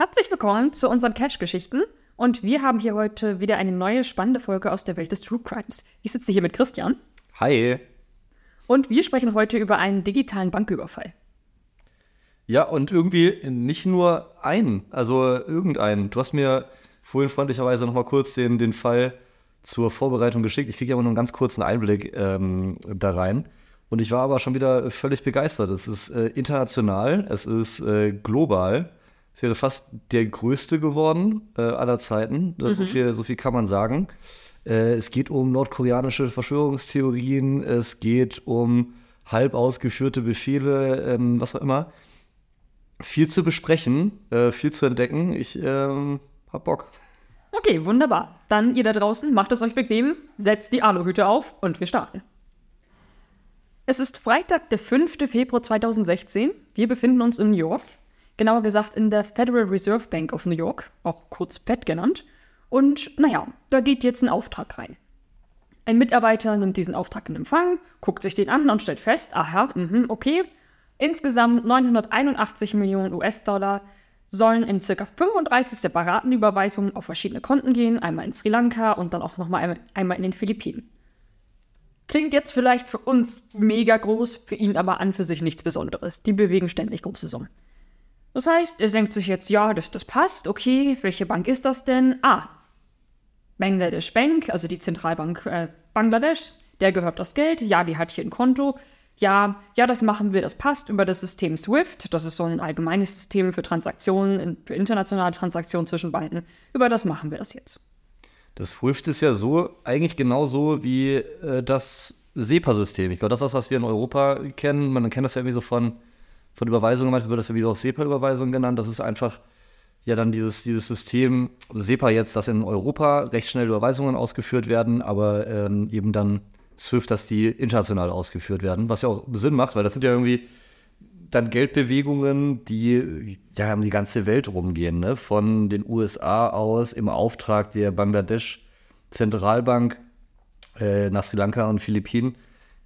Herzlich willkommen zu unseren Cash-Geschichten. Und wir haben hier heute wieder eine neue spannende Folge aus der Welt des True Crimes. Ich sitze hier mit Christian. Hi. Und wir sprechen heute über einen digitalen Banküberfall. Ja, und irgendwie nicht nur einen, also irgendeinen. Du hast mir vorhin freundlicherweise noch mal kurz den, den Fall zur Vorbereitung geschickt. Ich kriege aber nur einen ganz kurzen Einblick ähm, da rein. Und ich war aber schon wieder völlig begeistert. Es ist äh, international, es ist äh, global. Es wäre fast der größte geworden äh, aller Zeiten. Mhm. so, viel, so viel kann man sagen. Äh, es geht um nordkoreanische Verschwörungstheorien, es geht um halb ausgeführte Befehle, ähm, was auch immer. Viel zu besprechen, äh, viel zu entdecken. Ich ähm, hab Bock. Okay, wunderbar. Dann ihr da draußen, macht es euch bequem, setzt die Aluhüte auf und wir starten. Es ist Freitag, der 5. Februar 2016. Wir befinden uns in New York genauer gesagt in der Federal Reserve Bank of New York, auch kurz FED genannt. Und naja, da geht jetzt ein Auftrag rein. Ein Mitarbeiter nimmt diesen Auftrag in Empfang, guckt sich den an und stellt fest, aha, mh, okay, insgesamt 981 Millionen US-Dollar sollen in ca. 35 separaten Überweisungen auf verschiedene Konten gehen, einmal in Sri Lanka und dann auch nochmal einmal in den Philippinen. Klingt jetzt vielleicht für uns mega groß, für ihn aber an für sich nichts Besonderes. Die bewegen ständig große Summen. Das heißt, er denkt sich jetzt, ja, das, das passt, okay, welche Bank ist das denn? Ah, Bangladesh Bank, also die Zentralbank äh, Bangladesch, der gehört das Geld, ja, die hat hier ein Konto, ja, ja, das machen wir, das passt über das System SWIFT, das ist so ein allgemeines System für Transaktionen, für internationale Transaktionen zwischen Banken, über das machen wir das jetzt. Das SWIFT ist ja so, eigentlich genauso wie äh, das SEPA-System. Ich glaube, das ist das, was wir in Europa kennen. Man kennt das ja irgendwie so von von Überweisungen, manchmal wird das ja wieder auch SEPA-Überweisung genannt. Das ist einfach ja dann dieses, dieses System, SEPA jetzt, dass in Europa recht schnell Überweisungen ausgeführt werden, aber ähm, eben dann SWIFT, dass die international ausgeführt werden, was ja auch Sinn macht, weil das sind ja irgendwie dann Geldbewegungen, die ja um die ganze Welt rumgehen, ne? von den USA aus im Auftrag der Bangladesch Zentralbank äh, nach Sri Lanka und Philippinen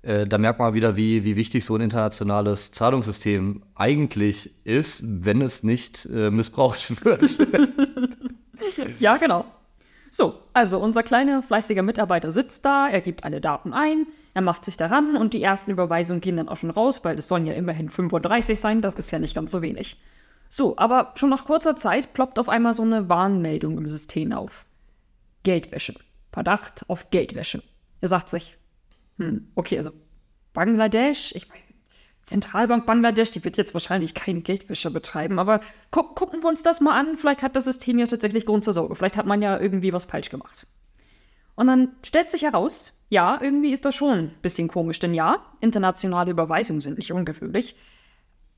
äh, da merkt man wieder, wie, wie wichtig so ein internationales Zahlungssystem eigentlich ist, wenn es nicht äh, missbraucht wird. ja, genau. So, also unser kleiner fleißiger Mitarbeiter sitzt da, er gibt alle Daten ein, er macht sich daran und die ersten Überweisungen gehen dann auch schon raus, weil es sollen ja immerhin 35 sein, das ist ja nicht ganz so wenig. So, aber schon nach kurzer Zeit ploppt auf einmal so eine Warnmeldung im System auf. Geldwäsche. Verdacht auf Geldwäsche. Er sagt sich, hm, okay, also Bangladesch, ich meine, Zentralbank Bangladesch, die wird jetzt wahrscheinlich keine Geldwäsche betreiben, aber gu gucken wir uns das mal an. Vielleicht hat das System ja tatsächlich Grund zur Sorge. Vielleicht hat man ja irgendwie was falsch gemacht. Und dann stellt sich heraus, ja, irgendwie ist das schon ein bisschen komisch, denn ja, internationale Überweisungen sind nicht ungewöhnlich.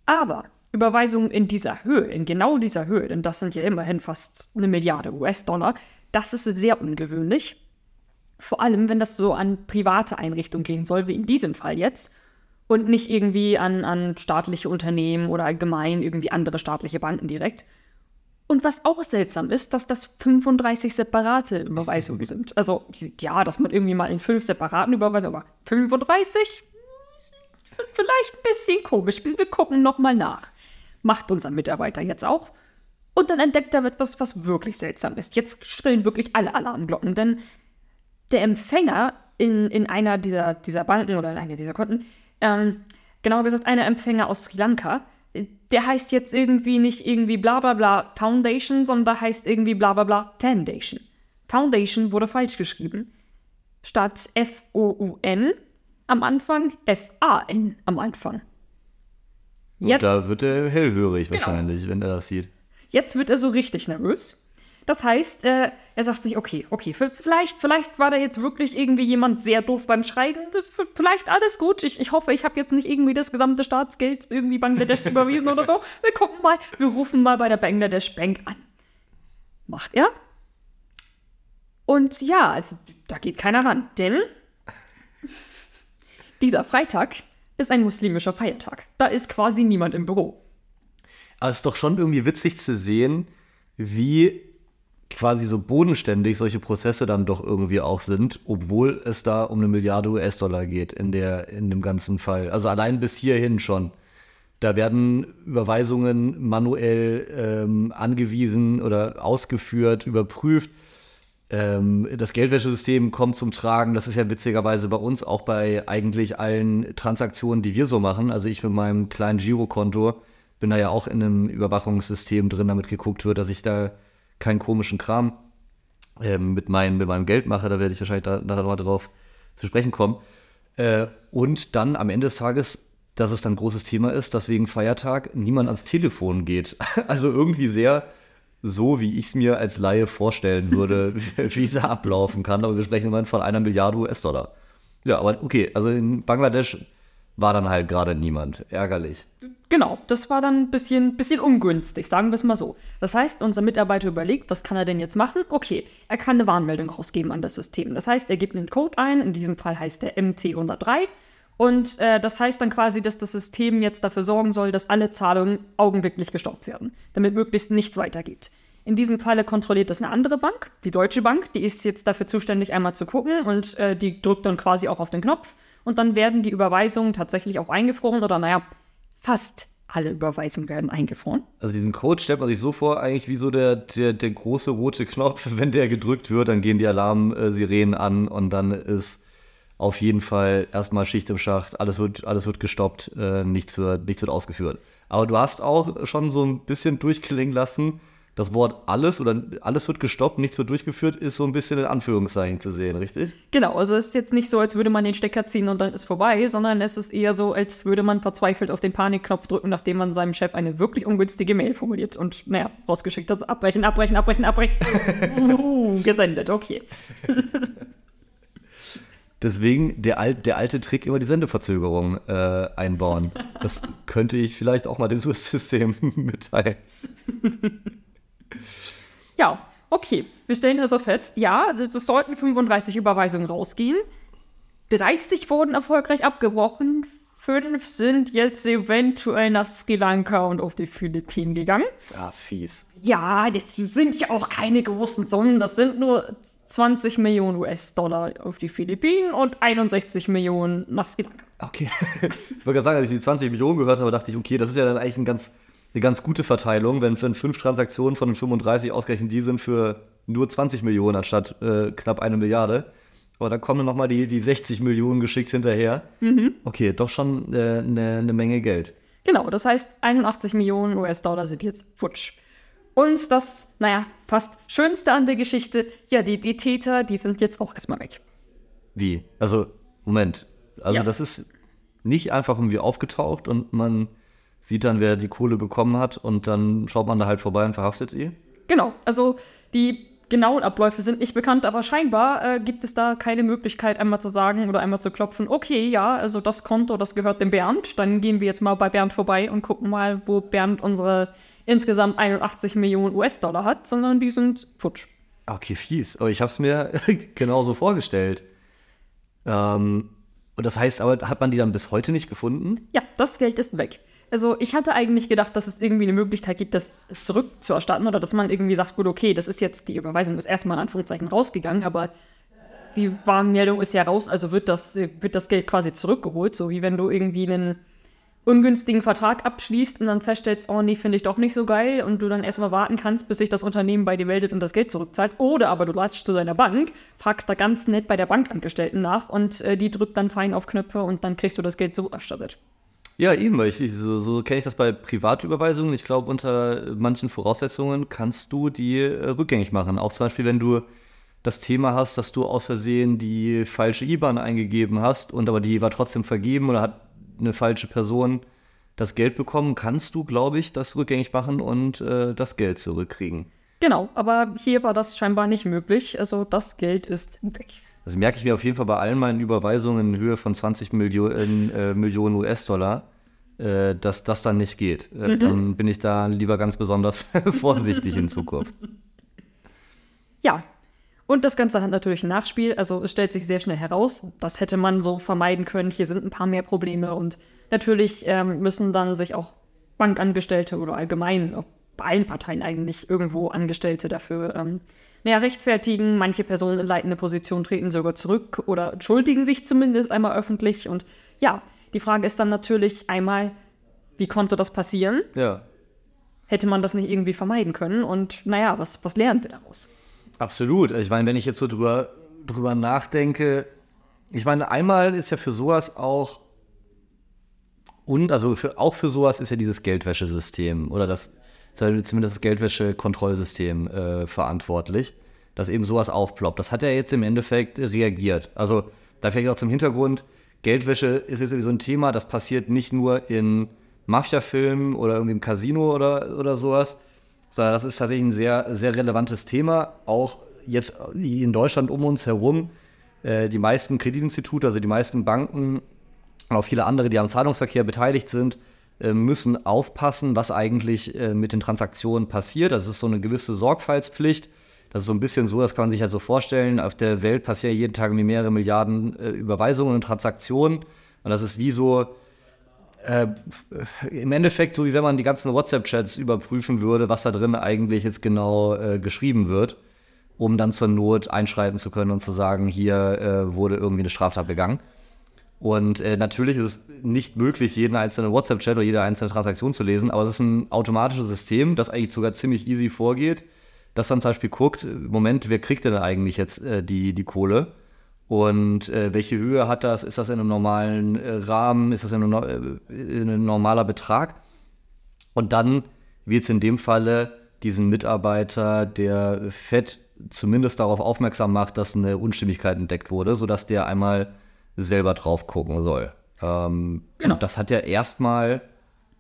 Aber Überweisungen in dieser Höhe, in genau dieser Höhe, denn das sind ja immerhin fast eine Milliarde US-Dollar, das ist sehr ungewöhnlich. Vor allem, wenn das so an private Einrichtungen gehen soll, wie in diesem Fall jetzt. Und nicht irgendwie an, an staatliche Unternehmen oder allgemein irgendwie andere staatliche Banken direkt. Und was auch seltsam ist, dass das 35 separate Überweisungen sind. Also, ja, dass man irgendwie mal in fünf separaten Überweisungen, aber 35? Vielleicht ein bisschen komisch. Wir gucken nochmal nach. Macht unser Mitarbeiter jetzt auch. Und dann entdeckt er etwas, was wirklich seltsam ist. Jetzt schrillen wirklich alle Alarmglocken, denn der Empfänger in, in einer dieser, dieser Banden oder in einer dieser Konten, ähm, genauer gesagt, einer Empfänger aus Sri Lanka, der heißt jetzt irgendwie nicht irgendwie bla bla bla Foundation, sondern heißt irgendwie bla bla bla Foundation. Foundation wurde falsch geschrieben. Statt F-O-U-N am Anfang F-A-N am Anfang. Jetzt, Und da wird er hellhörig genau. wahrscheinlich, wenn er das sieht. Jetzt wird er so richtig nervös. Das heißt, äh, er sagt sich, okay, okay, vielleicht, vielleicht war da jetzt wirklich irgendwie jemand sehr doof beim Schreiben. Vielleicht alles gut. Ich, ich hoffe, ich habe jetzt nicht irgendwie das gesamte Staatsgeld irgendwie Bangladesch überwiesen oder so. Wir gucken mal, wir rufen mal bei der Bangladesh Bank an. Macht er? Und ja, also da geht keiner ran, denn dieser Freitag ist ein muslimischer Feiertag. Da ist quasi niemand im Büro. Aber es ist doch schon irgendwie witzig zu sehen, wie quasi so bodenständig solche Prozesse dann doch irgendwie auch sind, obwohl es da um eine Milliarde US-Dollar geht in, der, in dem ganzen Fall. Also allein bis hierhin schon. Da werden Überweisungen manuell ähm, angewiesen oder ausgeführt, überprüft. Ähm, das Geldwäschesystem kommt zum Tragen. Das ist ja witzigerweise bei uns auch bei eigentlich allen Transaktionen, die wir so machen. Also ich mit meinem kleinen Girokonto bin da ja auch in einem Überwachungssystem drin, damit geguckt wird, dass ich da keinen komischen Kram ähm, mit, mein, mit meinem Geld mache. Da werde ich wahrscheinlich da, nachher nochmal drauf zu sprechen kommen. Äh, und dann am Ende des Tages dass es dann ein großes Thema ist, dass wegen Feiertag niemand ans Telefon geht. Also irgendwie sehr so, wie ich es mir als Laie vorstellen würde, wie es ablaufen kann. Aber wir sprechen immerhin von einer Milliarde US-Dollar. Ja, aber okay, also in Bangladesch war dann halt gerade niemand. Ärgerlich. Genau, das war dann ein bisschen, bisschen ungünstig, sagen wir es mal so. Das heißt, unser Mitarbeiter überlegt, was kann er denn jetzt machen? Okay, er kann eine Warnmeldung rausgeben an das System. Das heißt, er gibt einen Code ein, in diesem Fall heißt der MT103 und äh, das heißt dann quasi, dass das System jetzt dafür sorgen soll, dass alle Zahlungen augenblicklich gestoppt werden, damit möglichst nichts weitergeht. In diesem Falle kontrolliert das eine andere Bank, die Deutsche Bank, die ist jetzt dafür zuständig, einmal zu gucken und äh, die drückt dann quasi auch auf den Knopf und dann werden die Überweisungen tatsächlich auch eingefroren oder naja, fast alle Überweisungen werden eingefroren. Also diesen Code stellt man sich so vor, eigentlich wie so der, der, der große rote Knopf, wenn der gedrückt wird, dann gehen die Alarmsirenen an und dann ist auf jeden Fall erstmal Schicht im Schacht, alles wird, alles wird gestoppt, äh, nichts, wird, nichts wird ausgeführt. Aber du hast auch schon so ein bisschen durchklingen lassen, das Wort alles oder alles wird gestoppt, nichts wird durchgeführt, ist so ein bisschen in Anführungszeichen zu sehen, richtig? Genau, also es ist jetzt nicht so, als würde man den Stecker ziehen und dann ist vorbei, sondern es ist eher so, als würde man verzweifelt auf den Panikknopf drücken, nachdem man seinem Chef eine wirklich ungünstige Mail formuliert und, naja, rausgeschickt hat. Abbrechen, abbrechen, abbrechen, abbrechen. uh, gesendet, okay. Deswegen der, Al der alte Trick immer die Sendeverzögerung äh, einbauen. Das könnte ich vielleicht auch mal dem System mitteilen. Ja, okay. Wir stellen also fest, ja, es sollten 35 Überweisungen rausgehen. 30 wurden erfolgreich abgebrochen. Fünf sind jetzt eventuell nach Sri Lanka und auf die Philippinen gegangen. Ah, fies. Ja, das sind ja auch keine großen Summen. Das sind nur 20 Millionen US-Dollar auf die Philippinen und 61 Millionen nach Sri Lanka. Okay. ich wollte gerade sagen, als ich die 20 Millionen gehört habe, dachte ich, okay, das ist ja dann eigentlich ein ganz, eine ganz gute Verteilung, wenn, wenn fünf Transaktionen von den 35 ausgerechnet die sind für nur 20 Millionen anstatt äh, knapp eine Milliarde. Aber dann kommen nochmal die, die 60 Millionen geschickt hinterher. Mhm. Okay, doch schon äh, eine, eine Menge Geld. Genau, das heißt, 81 Millionen US-Dollar sind jetzt futsch. Und das, naja, fast Schönste an der Geschichte, ja, die, die Täter, die sind jetzt auch erstmal weg. Wie? Also, Moment. Also, ja. das ist nicht einfach irgendwie aufgetaucht und man sieht dann, wer die Kohle bekommen hat und dann schaut man da halt vorbei und verhaftet sie? Genau, also die genauen Abläufe sind nicht bekannt, aber scheinbar äh, gibt es da keine Möglichkeit, einmal zu sagen oder einmal zu klopfen, okay, ja, also das Konto, das gehört dem Bernd, dann gehen wir jetzt mal bei Bernd vorbei und gucken mal, wo Bernd unsere insgesamt 81 Millionen US-Dollar hat, sondern die sind futsch. Okay, fies. Aber ich habe es mir genauso vorgestellt. Ähm, und das heißt aber, hat man die dann bis heute nicht gefunden? Ja, das Geld ist weg. Also ich hatte eigentlich gedacht, dass es irgendwie eine Möglichkeit gibt, das zurückzuerstatten oder dass man irgendwie sagt, gut, okay, das ist jetzt, die Überweisung ist erstmal in Anführungszeichen rausgegangen, aber die Warnmeldung ist ja raus, also wird das, wird das Geld quasi zurückgeholt, so wie wenn du irgendwie einen ungünstigen Vertrag abschließt und dann feststellst, oh nee, finde ich doch nicht so geil und du dann erstmal warten kannst, bis sich das Unternehmen bei dir meldet und das Geld zurückzahlt. Oder aber du latschst zu deiner Bank, fragst da ganz nett bei der Bankangestellten nach und äh, die drückt dann fein auf Knöpfe und dann kriegst du das Geld so erstattet. Ja, eben, weil ich, so, so kenne ich das bei Privatüberweisungen. Ich glaube, unter manchen Voraussetzungen kannst du die äh, rückgängig machen. Auch zum Beispiel, wenn du das Thema hast, dass du aus Versehen die falsche IBAN eingegeben hast und aber die war trotzdem vergeben oder hat eine falsche Person das Geld bekommen, kannst du, glaube ich, das rückgängig machen und äh, das Geld zurückkriegen. Genau, aber hier war das scheinbar nicht möglich. Also das Geld ist weg. Das merke ich mir auf jeden Fall bei allen meinen Überweisungen in Höhe von 20 Millionen, äh, Millionen US-Dollar, äh, dass das dann nicht geht. Äh, mhm. Dann bin ich da lieber ganz besonders vorsichtig in Zukunft. Ja, und das Ganze hat natürlich ein Nachspiel. Also es stellt sich sehr schnell heraus, das hätte man so vermeiden können. Hier sind ein paar mehr Probleme und natürlich ähm, müssen dann sich auch Bankangestellte oder allgemein bei allen Parteien eigentlich irgendwo Angestellte dafür ähm, naja, rechtfertigen. Manche Personen in leitende Position treten sogar zurück oder entschuldigen sich zumindest einmal öffentlich. Und ja, die Frage ist dann natürlich einmal, Wie konnte das passieren? Ja. Hätte man das nicht irgendwie vermeiden können? Und naja, was, was lernen wir daraus? Absolut. Ich meine, wenn ich jetzt so drüber, drüber nachdenke, ich meine, einmal ist ja für sowas auch und also für, auch für sowas ist ja dieses Geldwäschesystem oder das zumindest das Geldwäschekontrollsystem äh, verantwortlich, dass eben sowas aufploppt. Das hat ja jetzt im Endeffekt reagiert. Also da vielleicht auch zum Hintergrund, Geldwäsche ist jetzt sowieso ein Thema, das passiert nicht nur in Mafia-Filmen oder irgendwie im Casino oder, oder sowas, sondern das ist tatsächlich ein sehr, sehr relevantes Thema, auch jetzt in Deutschland um uns herum. Äh, die meisten Kreditinstitute, also die meisten Banken und auch viele andere, die am Zahlungsverkehr beteiligt sind, müssen aufpassen, was eigentlich äh, mit den Transaktionen passiert. Das ist so eine gewisse Sorgfaltspflicht. Das ist so ein bisschen so, das kann man sich halt so vorstellen. Auf der Welt passieren jeden Tag mehrere Milliarden äh, Überweisungen und Transaktionen. Und das ist wie so, äh, im Endeffekt so, wie wenn man die ganzen WhatsApp-Chats überprüfen würde, was da drin eigentlich jetzt genau äh, geschrieben wird, um dann zur Not einschreiten zu können und zu sagen, hier äh, wurde irgendwie eine Straftat begangen. Und äh, natürlich ist es nicht möglich, jeden einzelnen WhatsApp-Chat oder jede einzelne Transaktion zu lesen, aber es ist ein automatisches System, das eigentlich sogar ziemlich easy vorgeht, das dann zum Beispiel guckt, Moment, wer kriegt denn eigentlich jetzt äh, die, die Kohle? Und äh, welche Höhe hat das? Ist das in einem normalen äh, Rahmen? Ist das in einem, äh, in einem normaler Betrag? Und dann wird es in dem Falle diesen Mitarbeiter, der FED zumindest darauf aufmerksam macht, dass eine Unstimmigkeit entdeckt wurde, sodass der einmal selber drauf gucken soll. Ähm, genau. das hat ja erstmal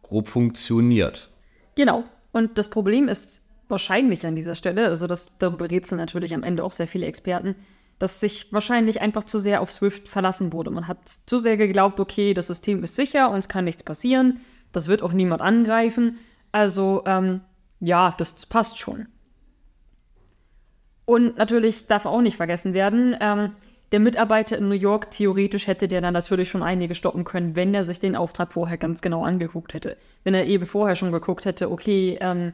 grob funktioniert. Genau. Und das Problem ist wahrscheinlich an dieser Stelle, also das, darüber rätseln natürlich am Ende auch sehr viele Experten, dass sich wahrscheinlich einfach zu sehr auf Swift verlassen wurde. Man hat zu sehr geglaubt, okay, das System ist sicher, uns kann nichts passieren, das wird auch niemand angreifen. Also, ähm, ja, das passt schon. Und natürlich darf auch nicht vergessen werden, ähm, der Mitarbeiter in New York, theoretisch hätte der dann natürlich schon einige stoppen können, wenn er sich den Auftrag vorher ganz genau angeguckt hätte. Wenn er eben vorher schon geguckt hätte, okay, ähm,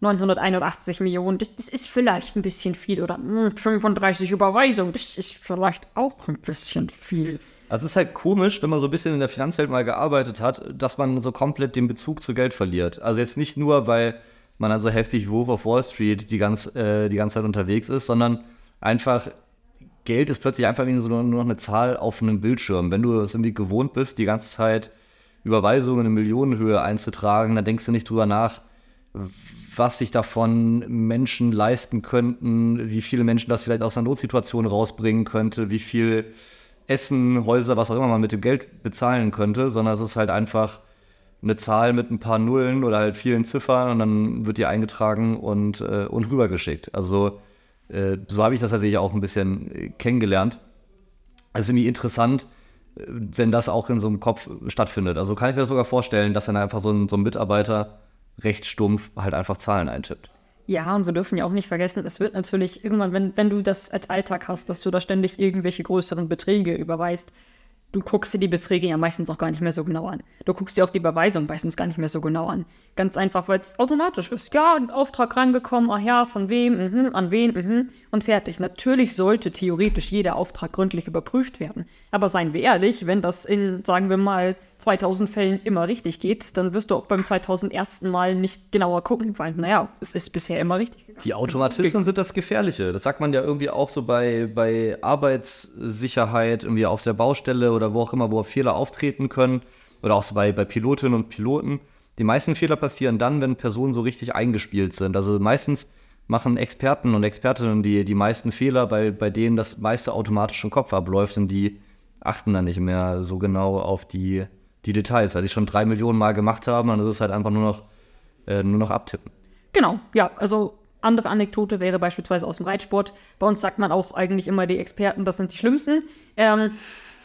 981 Millionen, das, das, ist vielleicht ein bisschen viel. Oder mh, hm, 35 Überweisungen, das ist vielleicht auch ein bisschen viel. Also es ist halt komisch, wenn man so ein bisschen in der Finanzwelt mal gearbeitet hat, dass man so komplett den Bezug zu Geld verliert. Also jetzt nicht nur, weil man dann so heftig Wolf of Wall Street die, ganz, äh, die ganze Zeit unterwegs ist, sondern einfach Geld ist plötzlich einfach nur noch eine Zahl auf einem Bildschirm. Wenn du es irgendwie gewohnt bist, die ganze Zeit Überweisungen in Millionenhöhe einzutragen, dann denkst du nicht drüber nach, was sich davon Menschen leisten könnten, wie viele Menschen das vielleicht aus einer Notsituation rausbringen könnte, wie viel Essen, Häuser, was auch immer man mit dem Geld bezahlen könnte, sondern es ist halt einfach eine Zahl mit ein paar Nullen oder halt vielen Ziffern und dann wird die eingetragen und, äh, und rübergeschickt. Also so habe ich das tatsächlich auch ein bisschen äh, kennengelernt. Es ist irgendwie interessant, äh, wenn das auch in so einem Kopf stattfindet. Also kann ich mir sogar vorstellen, dass dann einfach so ein, so ein Mitarbeiter recht stumpf halt einfach Zahlen eintippt. Ja, und wir dürfen ja auch nicht vergessen, es wird natürlich irgendwann, wenn, wenn du das als Alltag hast, dass du da ständig irgendwelche größeren Beträge überweist, du guckst dir die Beträge ja meistens auch gar nicht mehr so genau an. Du guckst dir auch die Überweisung meistens gar nicht mehr so genau an. Ganz einfach, weil es automatisch ist. Ja, ein Auftrag rangekommen, ach ja, von wem, mh, an wen, mh, und fertig. Natürlich sollte theoretisch jeder Auftrag gründlich überprüft werden. Aber seien wir ehrlich, wenn das in, sagen wir mal, 2000 Fällen immer richtig geht, dann wirst du auch beim 2001. Mal nicht genauer gucken, weil, naja, es ist bisher immer richtig gegangen. Die Automatismen sind das Gefährliche. Das sagt man ja irgendwie auch so bei, bei Arbeitssicherheit, irgendwie auf der Baustelle oder wo auch immer, wo Fehler auftreten können. Oder auch so bei, bei Pilotinnen und Piloten. Die meisten Fehler passieren dann, wenn Personen so richtig eingespielt sind. Also meistens machen Experten und Expertinnen die, die meisten Fehler, bei, bei denen das meiste automatisch im Kopf abläuft und die achten dann nicht mehr so genau auf die die Details, weil sie schon drei Millionen Mal gemacht haben, dann ist es halt einfach nur noch, äh, nur noch abtippen. Genau, ja, also andere Anekdote wäre beispielsweise aus dem Reitsport. Bei uns sagt man auch eigentlich immer, die Experten, das sind die Schlimmsten. Ähm,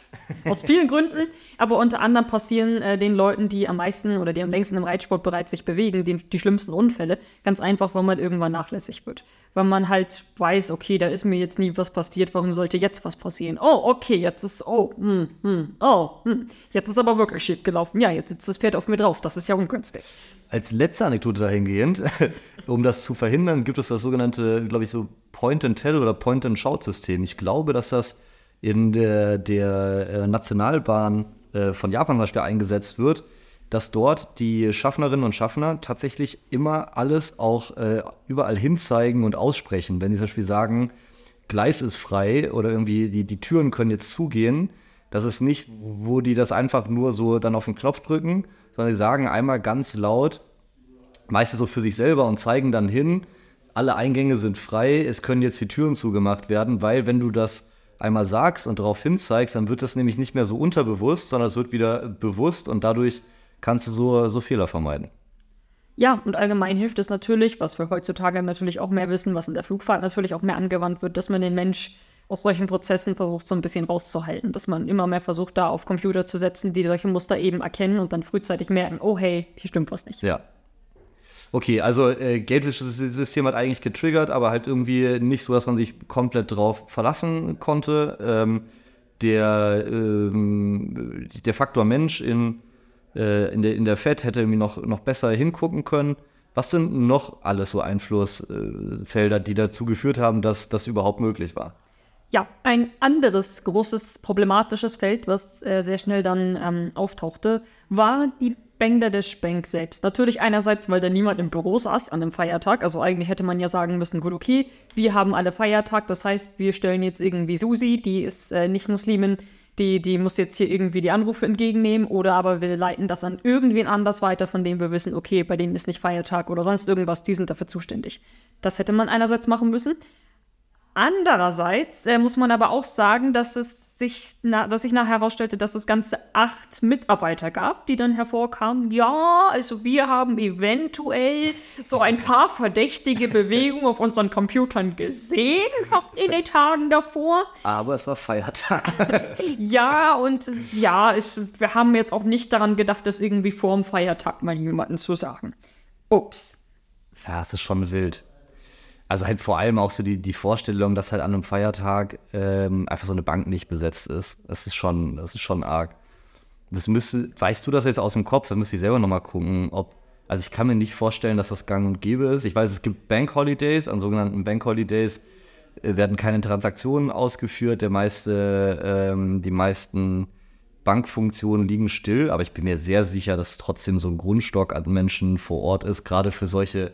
aus vielen Gründen. Aber unter anderem passieren äh, den Leuten, die am meisten oder die am längsten im Reitsport bereits sich bewegen, die, die schlimmsten Unfälle. Ganz einfach, weil man irgendwann nachlässig wird weil man halt weiß, okay, da ist mir jetzt nie was passiert, warum sollte jetzt was passieren? Oh, okay, jetzt ist, oh, hm, hm, oh, hm, jetzt ist aber wirklich schief gelaufen. Ja, jetzt sitzt das Pferd auf mir drauf, das ist ja ungünstig. Als letzte Anekdote dahingehend, um das zu verhindern, gibt es das sogenannte, glaube ich, so Point-and-Tell oder Point-and-Shout-System. Ich glaube, dass das in der, der äh, Nationalbahn äh, von Japan zum Beispiel eingesetzt wird, dass dort die Schaffnerinnen und Schaffner tatsächlich immer alles auch äh, überall hinzeigen und aussprechen. Wenn sie zum Beispiel sagen, Gleis ist frei oder irgendwie die, die Türen können jetzt zugehen, das ist nicht, wo die das einfach nur so dann auf den Knopf drücken, sondern sie sagen einmal ganz laut, meistens so für sich selber und zeigen dann hin, alle Eingänge sind frei, es können jetzt die Türen zugemacht werden, weil wenn du das einmal sagst und darauf hinzeigst, dann wird das nämlich nicht mehr so unterbewusst, sondern es wird wieder bewusst und dadurch kannst du so, so Fehler vermeiden. Ja, und allgemein hilft es natürlich, was wir heutzutage natürlich auch mehr wissen, was in der Flugfahrt natürlich auch mehr angewandt wird, dass man den Mensch aus solchen Prozessen versucht, so ein bisschen rauszuhalten. Dass man immer mehr versucht, da auf Computer zu setzen, die solche Muster eben erkennen und dann frühzeitig merken, oh hey, hier stimmt was nicht. Ja. Okay, also äh, Gateway-System hat eigentlich getriggert, aber halt irgendwie nicht so, dass man sich komplett drauf verlassen konnte. Ähm, der, ähm, der Faktor Mensch in äh, in, der, in der Fed hätte irgendwie noch, noch besser hingucken können. Was sind noch alles so Einflussfelder, die dazu geführt haben, dass das überhaupt möglich war? Ja, ein anderes großes problematisches Feld, was äh, sehr schnell dann ähm, auftauchte, war die Bangladesh Bank selbst. Natürlich einerseits, weil da niemand im Büro saß an einem Feiertag. Also eigentlich hätte man ja sagen müssen, gut, okay, wir haben alle Feiertag. Das heißt, wir stellen jetzt irgendwie Susi, die ist äh, nicht Muslimin, die, die muss jetzt hier irgendwie die Anrufe entgegennehmen oder aber wir leiten das an irgendwen anders weiter, von dem wir wissen, okay, bei denen ist nicht Feiertag oder sonst irgendwas, die sind dafür zuständig. Das hätte man einerseits machen müssen. Andererseits äh, muss man aber auch sagen, dass es sich, na, dass sich nachher herausstellte, dass es ganze acht Mitarbeiter gab, die dann hervorkamen. Ja, also wir haben eventuell so ein paar verdächtige Bewegungen auf unseren Computern gesehen in den Tagen davor. Aber es war Feiertag. ja, und ja, es, wir haben jetzt auch nicht daran gedacht, das irgendwie vor dem Feiertag mal jemandem zu sagen. Ups. Ja, es ist schon wild. Also halt vor allem auch so die, die Vorstellung, dass halt an einem Feiertag ähm, einfach so eine Bank nicht besetzt ist. Das ist schon, das ist schon arg. Das müsste, weißt du das jetzt aus dem Kopf? Da müsste ich selber nochmal gucken, ob. Also ich kann mir nicht vorstellen, dass das gang und gäbe ist. Ich weiß, es gibt Bank Holidays. An sogenannten Bank Holidays äh, werden keine Transaktionen ausgeführt. Der meiste, ähm, die meisten Bankfunktionen liegen still, aber ich bin mir sehr sicher, dass trotzdem so ein Grundstock an Menschen vor Ort ist, gerade für solche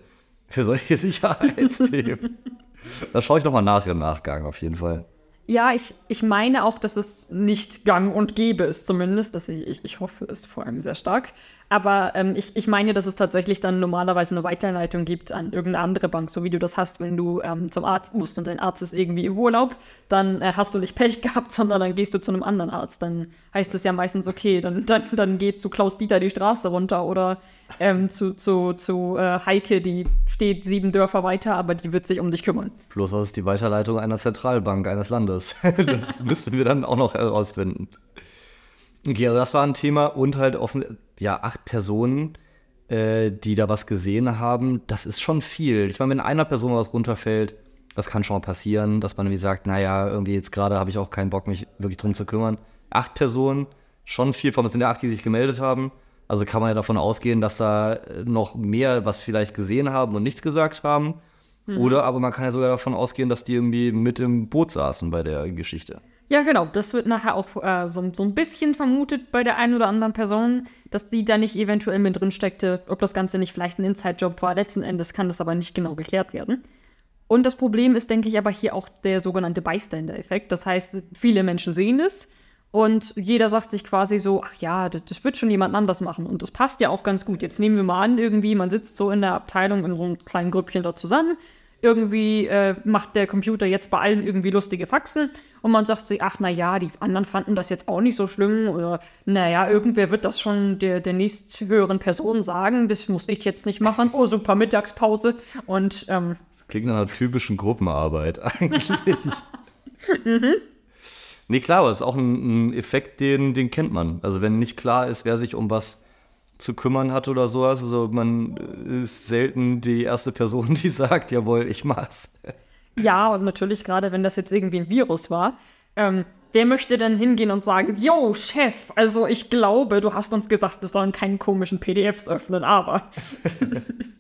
für solche Sicherheitsthemen. da schaue ich nochmal nach im Nachgang auf jeden Fall. Ja, ich, ich meine auch, dass es nicht gang und gäbe ist, zumindest. Dass ich, ich, ich hoffe es vor allem sehr stark. Aber ähm, ich, ich meine, dass es tatsächlich dann normalerweise eine Weiterleitung gibt an irgendeine andere Bank, so wie du das hast, wenn du ähm, zum Arzt musst und dein Arzt ist irgendwie im Urlaub, dann äh, hast du nicht Pech gehabt, sondern dann gehst du zu einem anderen Arzt. Dann heißt es ja meistens, okay, dann, dann, dann geht zu Klaus Dieter die Straße runter oder ähm, zu, zu, zu äh, Heike, die steht sieben Dörfer weiter, aber die wird sich um dich kümmern. Plus, was ist die Weiterleitung einer Zentralbank eines Landes? Das müssten wir dann auch noch herausfinden. Okay, also das war ein Thema und halt offen, ja, acht Personen, äh, die da was gesehen haben, das ist schon viel. Ich meine, wenn einer Person was runterfällt, das kann schon mal passieren, dass man irgendwie sagt, naja, irgendwie jetzt gerade habe ich auch keinen Bock, mich wirklich drum zu kümmern. Acht Personen, schon viel, von es sind ja acht, die sich gemeldet haben. Also kann man ja davon ausgehen, dass da noch mehr was vielleicht gesehen haben und nichts gesagt haben. Mhm. Oder aber man kann ja sogar davon ausgehen, dass die irgendwie mit im Boot saßen bei der Geschichte. Ja, genau. Das wird nachher auch äh, so, so ein bisschen vermutet bei der einen oder anderen Person, dass die da nicht eventuell mit drin steckte, ob das Ganze nicht vielleicht ein Inside-Job war. Letzten Endes kann das aber nicht genau geklärt werden. Und das Problem ist, denke ich, aber hier auch der sogenannte Bystander-Effekt. Das heißt, viele Menschen sehen es und jeder sagt sich quasi so, ach ja, das, das, wird schon jemand anders machen. Und das passt ja auch ganz gut. Jetzt nehmen wir mal an, irgendwie, man sitzt so in der Abteilung in so einem kleinen Grüppchen da zusammen irgendwie äh, macht der Computer jetzt bei allen irgendwie lustige Faxen und man sagt sich, ach naja, die anderen fanden das jetzt auch nicht so schlimm oder naja, irgendwer wird das schon der, der nächsthöheren Person sagen, das muss ich jetzt nicht machen. Oh, super Mittagspause und ähm, Das klingt nach einer typischen Gruppenarbeit eigentlich. mhm. Nee, klar, aber es ist auch ein, ein Effekt, den, den kennt man. Also wenn nicht klar ist, wer sich um was zu kümmern hat oder sowas. Also man ist selten die erste Person, die sagt, jawohl, ich mach's. Ja, und natürlich gerade, wenn das jetzt irgendwie ein Virus war, ähm, wer möchte denn hingehen und sagen, yo, Chef, also ich glaube, du hast uns gesagt, wir sollen keinen komischen PDFs öffnen, aber.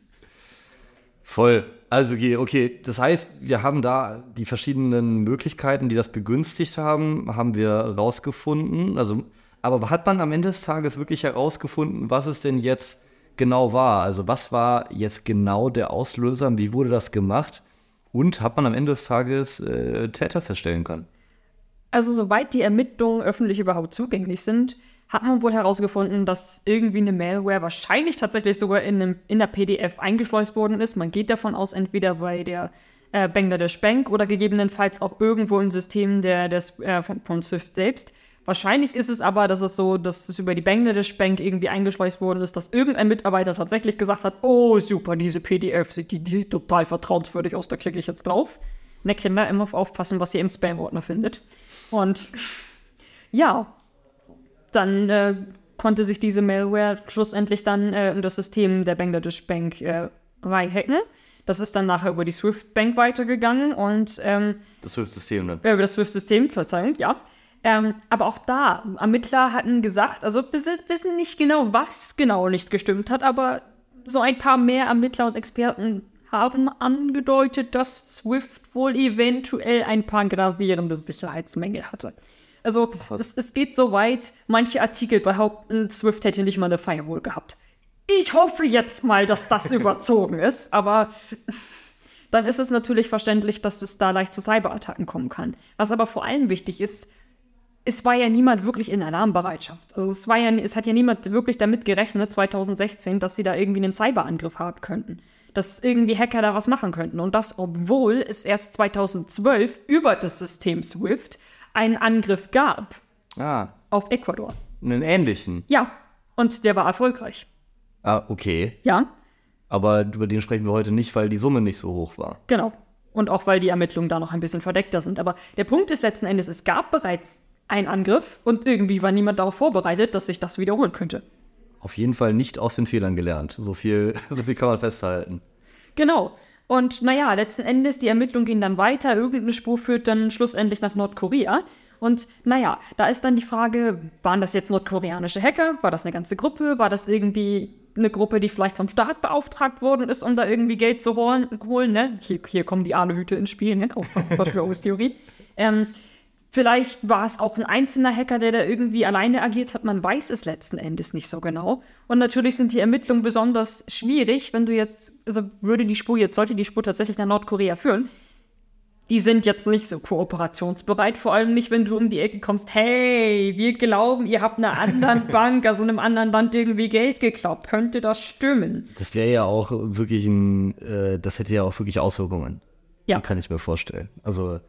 Voll. Also, okay, das heißt, wir haben da die verschiedenen Möglichkeiten, die das begünstigt haben, haben wir rausgefunden. Also Aber hat man am Ende des Tages wirklich herausgefunden, was es denn jetzt genau war? Also was war jetzt genau der Auslöser? Wie wurde das gemacht? Und hat man am Ende des Tages äh, Täter feststellen können? Also soweit die Ermittlungen öffentlich überhaupt zugänglich sind, hat man wohl herausgefunden, dass irgendwie eine Malware wahrscheinlich tatsächlich sogar in, einem, in der PDF eingeschleust worden ist. Man geht davon aus, entweder bei der äh, Bangladesh Bank oder gegebenenfalls auch irgendwo im System der, des, äh, von, von Swift selbst. Wahrscheinlich ist es aber, dass es so, dass es über die Bangladesh Bank irgendwie eingeschleust worden ist, dass irgendein Mitarbeiter tatsächlich gesagt hat, oh super, diese PDF, die, die sieht total vertrauenswürdig aus, da klicke ich jetzt drauf. Ne, Kinder, immer aufpassen, was ihr im Spam-Ordner findet. Und ja, dann äh, konnte sich diese Malware schlussendlich dann äh, in das System der Bangladesh Bank äh, reinhacken. Das ist dann nachher über die Swift Bank weitergegangen und ähm, das Swift-System dann. Über das Swift-System, Verzeihung, ja. Ähm, aber auch da, Ermittler hatten gesagt, also wissen nicht genau, was genau nicht gestimmt hat, aber so ein paar mehr Ermittler und Experten haben angedeutet, dass Swift wohl eventuell ein paar gravierende Sicherheitsmängel hatte. Also es, es, geht so weit, manche Artikel behaupten, Swift hätte nicht mal eine Firewall gehabt. Ich hoffe jetzt mal, dass das überzogen ist, aber dann ist es natürlich verständlich, dass es da leicht zu Cyberattacken kommen kann. Was aber vor allem wichtig ist, es war ja niemand wirklich in Alarmbereitschaft. Also es war ja, es hat ja niemand wirklich damit gerechnet, 2016, dass sie da irgendwie einen Cyberangriff haben könnten. Dass irgendwie Hacker da was machen könnten. Und das, obwohl es erst 2012 über das System Swift einen Angriff gab ah. auf Ecuador. Einen ähnlichen? Ja, und der war erfolgreich. Ah, okay. Ja. Aber über den sprechen wir heute nicht, weil die Summe nicht so hoch war. Genau. Und auch weil die Ermittlungen da noch ein bisschen verdeckter sind. Aber der Punkt ist letzten Endes, es gab bereits einen Angriff und irgendwie war niemand darauf vorbereitet, dass sich das wiederholen könnte. Auf jeden Fall nicht aus den Fehlern gelernt. So viel, so viel kann man festhalten. Genau. Und naja, letzten Endes, die Ermittlungen gehen dann weiter, irgendeine Spur führt dann schlussendlich nach Nordkorea. Und naja, da ist dann die Frage, waren das jetzt nordkoreanische Hacker? War das eine ganze Gruppe? War das irgendwie eine Gruppe, die vielleicht vom Staat beauftragt worden ist, um da irgendwie Geld zu holen? ne? hier, hier kommen die Ahnehüte ins Spiel, ne? Auch Verschwörungstheorie. ähm, Vielleicht war es auch ein einzelner Hacker, der da irgendwie alleine agiert hat. Man weiß es letzten Endes nicht so genau. Und natürlich sind die Ermittlungen besonders schwierig, wenn du jetzt, also würde die Spur jetzt, sollte die Spur tatsächlich nach Nordkorea führen. Die sind jetzt nicht so kooperationsbereit, vor allem nicht, wenn du um die Ecke kommst, hey, wir glauben, ihr habt einer anderen Bank, also einem anderen Land irgendwie Geld geklaut. Könnte das stimmen? Das wäre ja auch wirklich ein, äh, das hätte ja auch wirklich Auswirkungen. Ja. Kann ich mir vorstellen. Also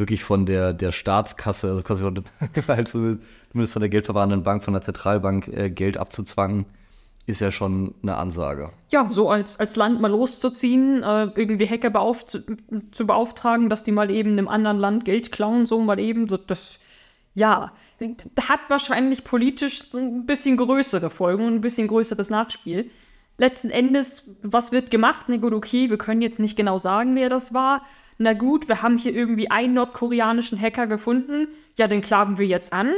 wirklich von der, der Staatskasse, also quasi von, halt zumindest von der geldverwahrenden Bank, von der Zentralbank äh, Geld abzuzwangen, ist ja schon eine Ansage. Ja, so als, als Land mal loszuziehen, äh, irgendwie Hacker beauf zu, beauftragen, dass die mal eben einem anderen Land Geld klauen, so mal eben, so, das, ja, hat wahrscheinlich politisch ein bisschen größere Folgen und ein bisschen größeres Nachspiel. Letzten Endes, was wird gemacht? Na gut, okay, wir können jetzt nicht genau sagen, wer das war, na gut, wir haben hier irgendwie einen nordkoreanischen Hacker gefunden, ja, den klagen wir jetzt an.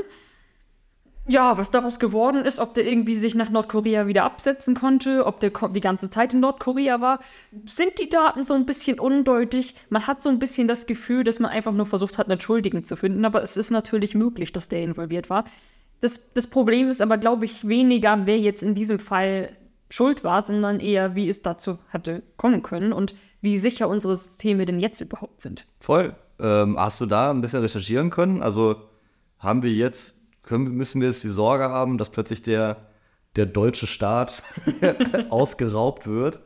Ja, was daraus geworden ist, ob der irgendwie sich nach Nordkorea wieder absetzen konnte, ob der die ganze Zeit in Nordkorea war, sind die Daten so ein bisschen undeutig. Man hat so ein bisschen das Gefühl, dass man einfach nur versucht hat, einen Schuldigen zu finden, aber es ist natürlich möglich, dass der involviert war. Das, das Problem ist aber, glaube ich, weniger, wer jetzt in diesem Fall schuld war, sondern eher, wie es dazu hatte kommen können. Und wie sicher unsere Systeme denn jetzt überhaupt sind. Voll. Ähm, hast du da ein bisschen recherchieren können? Also haben wir jetzt, können, müssen wir jetzt die Sorge haben, dass plötzlich der, der deutsche Staat ausgeraubt wird?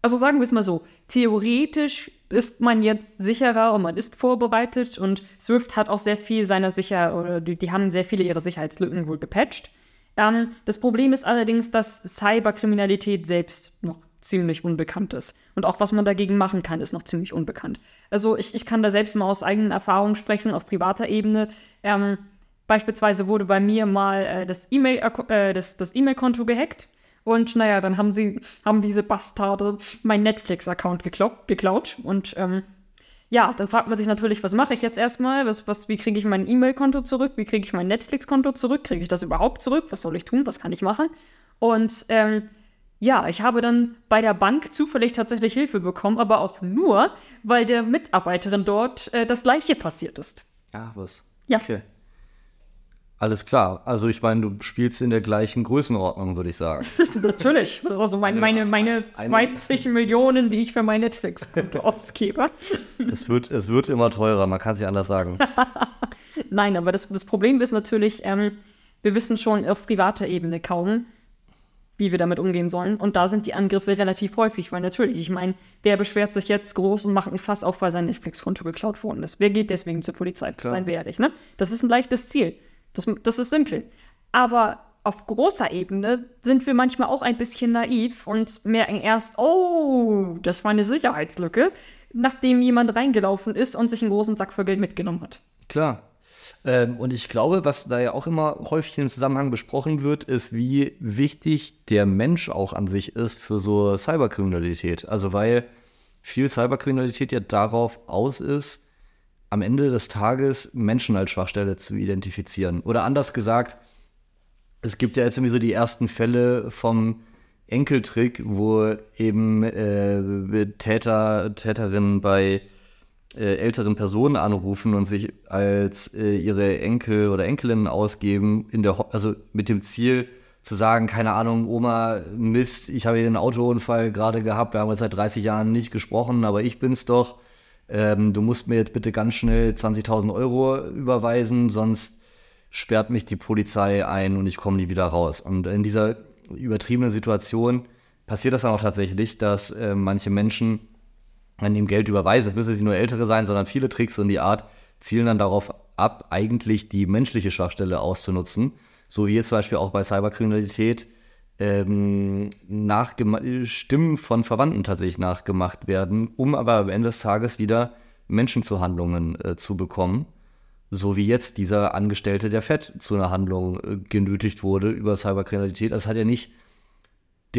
Also sagen wir es mal so, theoretisch ist man jetzt sicherer und man ist vorbereitet und Swift hat auch sehr viel seiner Sicher oder die, die haben sehr viele ihrer Sicherheitslücken wohl gepatcht. Ähm, das Problem ist allerdings, dass Cyberkriminalität selbst noch ziemlich unbekannt ist. Und auch was man dagegen machen kann, ist noch ziemlich unbekannt. Also ich, ich kann da selbst mal aus eigenen Erfahrungen sprechen, auf privater Ebene. Ähm, beispielsweise wurde bei mir mal äh, das E-Mail äh, das, das E-Mail-Konto gehackt. Und naja, dann haben sie, haben diese Bastarde mein Netflix-Account geklaut, geklaut. Und ähm, ja, dann fragt man sich natürlich, was mache ich jetzt erstmal? Was, was, wie kriege ich mein E-Mail-Konto zurück? Wie kriege ich mein Netflix-Konto zurück? Kriege ich das überhaupt zurück? Was soll ich tun? Was kann ich machen? Und ähm, ja, ich habe dann bei der Bank zufällig tatsächlich Hilfe bekommen, aber auch nur, weil der Mitarbeiterin dort äh, das gleiche passiert ist. Ah, was? Ja. Okay. Alles klar. Also ich meine, du spielst in der gleichen Größenordnung, würde ich sagen. Natürlich. Also meine, meine, meine 20 Millionen, die ich für mein Netflix-Konto ausgebe. Es wird, es wird immer teurer, man kann es nicht anders sagen. Nein, aber das, das Problem ist natürlich, ähm, wir wissen schon auf privater Ebene kaum, wie wir damit umgehen sollen. Und da sind die Angriffe relativ häufig, weil natürlich, ich meine, wer beschwert sich jetzt groß und macht ein Fass auf, weil sein Netflix-Konto geklaut worden ist? Wer geht deswegen zur Polizei? Klar. Seien wir ehrlich, ne? Das ist ein leichtes Ziel. Das, das ist simpel. Aber auf großer Ebene sind wir manchmal auch ein bisschen naiv und merken erst, oh, das war eine Sicherheitslücke, nachdem jemand reingelaufen ist und sich einen großen Sack voll Geld mitgenommen hat. Klar. Ähm, und ich glaube, was da ja auch immer häufig im Zusammenhang besprochen wird, ist, wie wichtig der Mensch auch an sich ist für so Cyberkriminalität. Also weil viel Cyberkriminalität ja darauf aus ist, am Ende des Tages Menschen als Schwachstelle zu identifizieren. Oder anders gesagt, es gibt ja jetzt irgendwie so die ersten Fälle vom Enkeltrick, wo eben äh, Täter, Täterinnen bei äh, älteren Personen anrufen und sich als äh, ihre Enkel oder Enkelinnen ausgeben, in der, also mit dem Ziel zu sagen, keine Ahnung, Oma, Mist, ich habe hier einen Autounfall gerade gehabt, wir haben jetzt seit 30 Jahren nicht gesprochen, aber ich bin's doch. Ähm, du musst mir jetzt bitte ganz schnell 20.000 Euro überweisen, sonst sperrt mich die Polizei ein und ich komme nie wieder raus. Und in dieser übertriebenen Situation passiert das dann auch tatsächlich, dass äh, manche Menschen an dem Geld überweisen. Es müssen nicht nur ältere sein, sondern viele Tricks in die Art zielen dann darauf ab, eigentlich die menschliche Schwachstelle auszunutzen. So wie jetzt zum Beispiel auch bei Cyberkriminalität ähm, Stimmen von Verwandten tatsächlich nachgemacht werden, um aber am Ende des Tages wieder Menschen zu Handlungen äh, zu bekommen. So wie jetzt dieser Angestellte der FED zu einer Handlung äh, genötigt wurde über Cyberkriminalität. Das hat ja nicht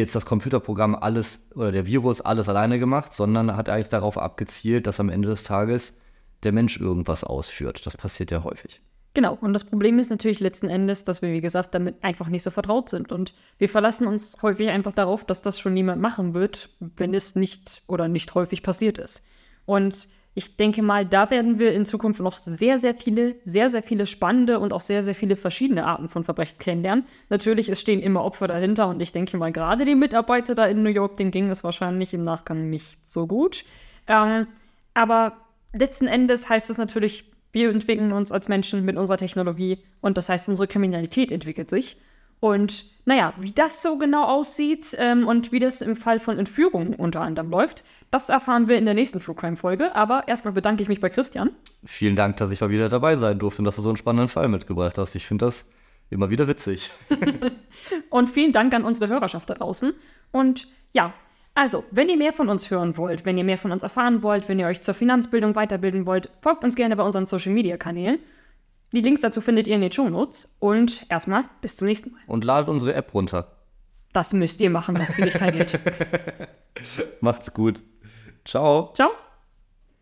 jetzt das Computerprogramm alles oder der Virus alles alleine gemacht, sondern hat eigentlich darauf abgezielt, dass am Ende des Tages der Mensch irgendwas ausführt. Das passiert ja häufig. Genau, und das Problem ist natürlich letzten Endes, dass wir, wie gesagt, damit einfach nicht so vertraut sind. Und wir verlassen uns häufig einfach darauf, dass das schon niemand machen wird, wenn es nicht oder nicht häufig passiert ist. Und ich denke mal, da werden wir in Zukunft noch sehr, sehr viele, sehr, sehr viele spannende und auch sehr, sehr viele verschiedene Arten von Verbrechen kennenlernen. Natürlich, es stehen immer Opfer dahinter und ich denke mal, gerade die Mitarbeiter da in New York, denen ging es wahrscheinlich im Nachgang nicht so gut. Ähm, aber letzten Endes heißt es natürlich, wir entwickeln uns als Menschen mit unserer Technologie und das heißt, unsere Kriminalität entwickelt sich. Und naja, wie das so genau aussieht ähm, und wie das im Fall von Entführungen unter anderem läuft, das erfahren wir in der nächsten True Crime Folge. Aber erstmal bedanke ich mich bei Christian. Vielen Dank, dass ich mal wieder dabei sein durfte und dass du so einen spannenden Fall mitgebracht hast. Ich finde das immer wieder witzig. Und vielen Dank an unsere Hörerschaft da draußen. Und ja, also, wenn ihr mehr von uns hören wollt, wenn ihr mehr von uns erfahren wollt, wenn ihr euch zur Finanzbildung weiterbilden wollt, folgt uns gerne bei unseren Social Media Kanälen. Die Links dazu findet ihr in den Show Notes. Und erstmal bis zum nächsten Mal. Und ladet unsere App runter. Das müsst ihr machen, das kriege ich kein Geld. Macht's gut. Ciao. Ciao.